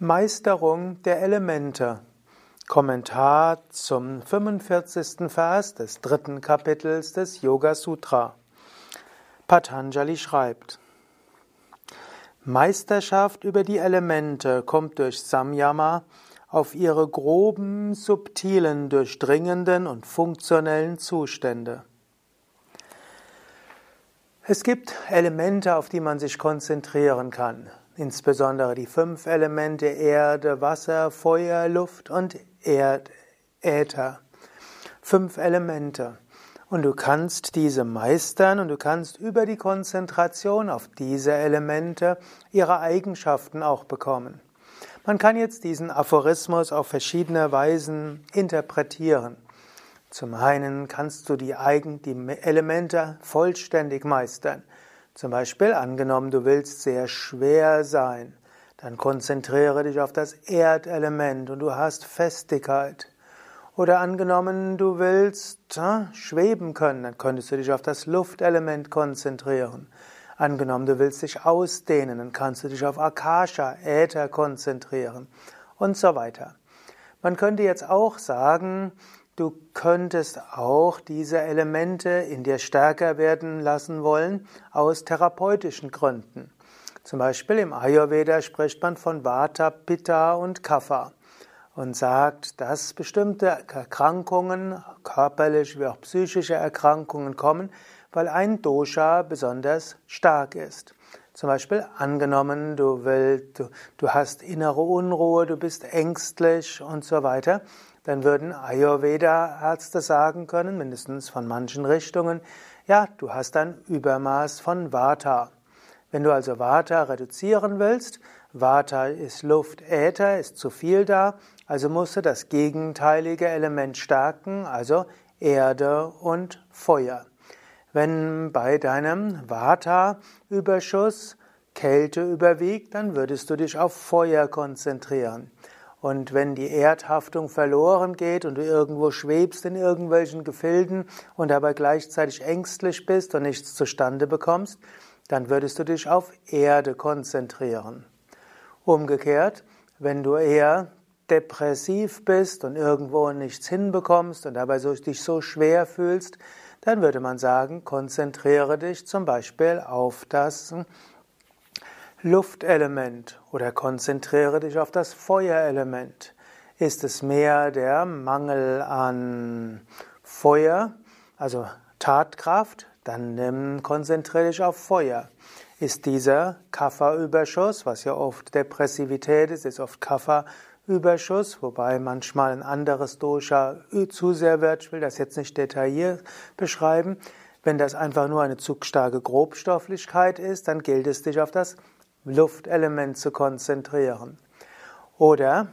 Meisterung der Elemente. Kommentar zum 45. Vers des dritten Kapitels des Yoga Sutra. Patanjali schreibt: Meisterschaft über die Elemente kommt durch Samyama auf ihre groben, subtilen, durchdringenden und funktionellen Zustände. Es gibt Elemente, auf die man sich konzentrieren kann insbesondere die fünf Elemente Erde, Wasser, Feuer, Luft und Erd, Äther. Fünf Elemente. Und du kannst diese meistern und du kannst über die Konzentration auf diese Elemente ihre Eigenschaften auch bekommen. Man kann jetzt diesen Aphorismus auf verschiedene Weisen interpretieren. Zum einen kannst du die, Eigen, die Elemente vollständig meistern. Zum Beispiel angenommen, du willst sehr schwer sein, dann konzentriere dich auf das Erdelement und du hast Festigkeit. Oder angenommen, du willst äh, schweben können, dann könntest du dich auf das Luftelement konzentrieren. Angenommen, du willst dich ausdehnen, dann kannst du dich auf Akasha, Äther konzentrieren und so weiter. Man könnte jetzt auch sagen, Du könntest auch diese Elemente in dir stärker werden lassen wollen aus therapeutischen Gründen. Zum Beispiel im Ayurveda spricht man von Vata, Pitta und Kapha und sagt, dass bestimmte Erkrankungen, körperliche wie auch psychische Erkrankungen kommen, weil ein Dosha besonders stark ist. Zum Beispiel angenommen, du, willst, du, du hast innere Unruhe, du bist ängstlich und so weiter, dann würden Ayurveda-Ärzte sagen können, mindestens von manchen Richtungen, ja, du hast ein Übermaß von Vata. Wenn du also Vata reduzieren willst, Vata ist Luft, Äther, ist zu viel da, also musst du das gegenteilige Element stärken, also Erde und Feuer. Wenn bei deinem Vata-Überschuss Kälte überwiegt, dann würdest du dich auf Feuer konzentrieren. Und wenn die Erdhaftung verloren geht und du irgendwo schwebst in irgendwelchen Gefilden und aber gleichzeitig ängstlich bist und nichts zustande bekommst, dann würdest du dich auf Erde konzentrieren. Umgekehrt, wenn du eher depressiv bist und irgendwo nichts hinbekommst und dabei dich so schwer fühlst, dann würde man sagen, konzentriere dich zum Beispiel auf das Luftelement oder konzentriere dich auf das Feuerelement. Ist es mehr der Mangel an Feuer, also Tatkraft, dann konzentriere dich auf Feuer. Ist dieser Kapha-Überschuss, was ja oft Depressivität ist, ist oft Kapha Überschuss, wobei manchmal ein anderes Dosha zu sehr wird. Ich will das jetzt nicht detailliert beschreiben. Wenn das einfach nur eine zu starke Grobstofflichkeit ist, dann gilt es, dich auf das Luftelement zu konzentrieren. Oder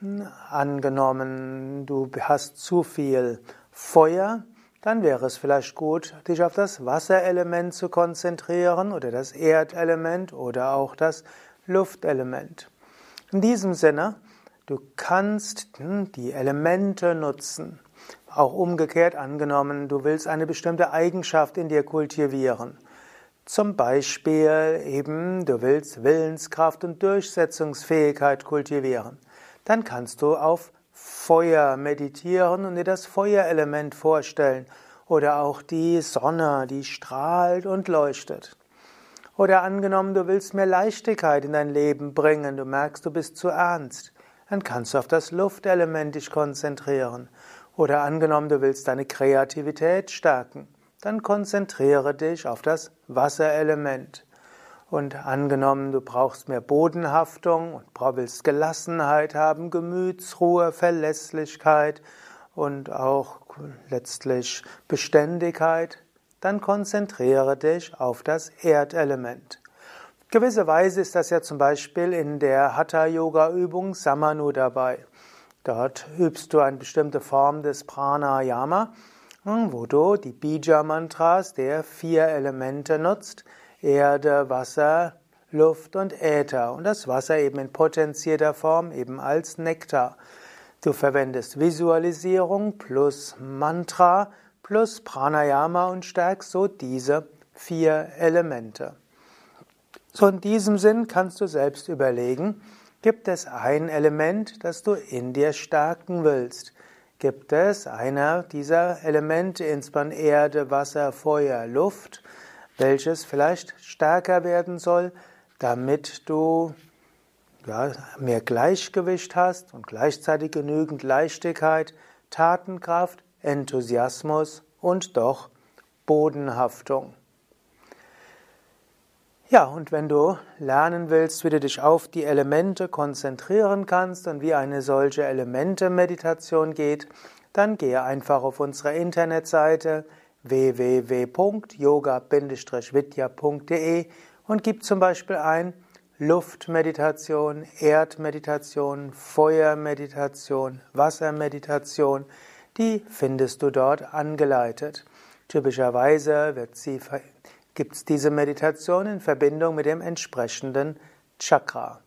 hm, angenommen, du hast zu viel Feuer, dann wäre es vielleicht gut, dich auf das Wasserelement zu konzentrieren oder das Erdelement oder auch das Luftelement. In diesem Sinne Du kannst hm, die Elemente nutzen. Auch umgekehrt angenommen, du willst eine bestimmte Eigenschaft in dir kultivieren. Zum Beispiel eben, du willst Willenskraft und Durchsetzungsfähigkeit kultivieren. Dann kannst du auf Feuer meditieren und dir das Feuerelement vorstellen. Oder auch die Sonne, die strahlt und leuchtet. Oder angenommen, du willst mehr Leichtigkeit in dein Leben bringen, du merkst, du bist zu ernst dann kannst du auf das Luftelement dich konzentrieren. Oder angenommen, du willst deine Kreativität stärken, dann konzentriere dich auf das Wasserelement. Und angenommen, du brauchst mehr Bodenhaftung und willst Gelassenheit haben, Gemütsruhe, Verlässlichkeit und auch letztlich Beständigkeit, dann konzentriere dich auf das Erdelement. Gewisserweise ist das ja zum Beispiel in der Hatha-Yoga-Übung Samanu dabei. Dort übst du eine bestimmte Form des Pranayama, wo du die Bija-Mantras der vier Elemente nutzt. Erde, Wasser, Luft und Äther. Und das Wasser eben in potenzierter Form, eben als Nektar. Du verwendest Visualisierung plus Mantra plus Pranayama und stärkst so diese vier Elemente. So in diesem Sinn kannst du selbst überlegen, Gibt es ein Element, das du in dir stärken willst? Gibt es einer dieser Elemente, insbesondere Erde, Wasser, Feuer, Luft, welches vielleicht stärker werden soll, damit du ja, mehr Gleichgewicht hast und gleichzeitig genügend Leichtigkeit, Tatenkraft, Enthusiasmus und doch Bodenhaftung. Ja, und wenn du lernen willst, wie du dich auf die Elemente konzentrieren kannst und wie eine solche Elemente-Meditation geht, dann gehe einfach auf unsere Internetseite www.yoga-vidya.de und gib zum Beispiel ein Luftmeditation, Erdmeditation, Feuermeditation, Wassermeditation. Die findest du dort angeleitet. Typischerweise wird sie gibt es diese Meditation in Verbindung mit dem entsprechenden Chakra.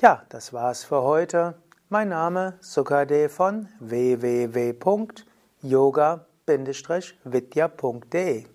Ja, das war's für heute. Mein Name Sukade von www.yoga-vidya.de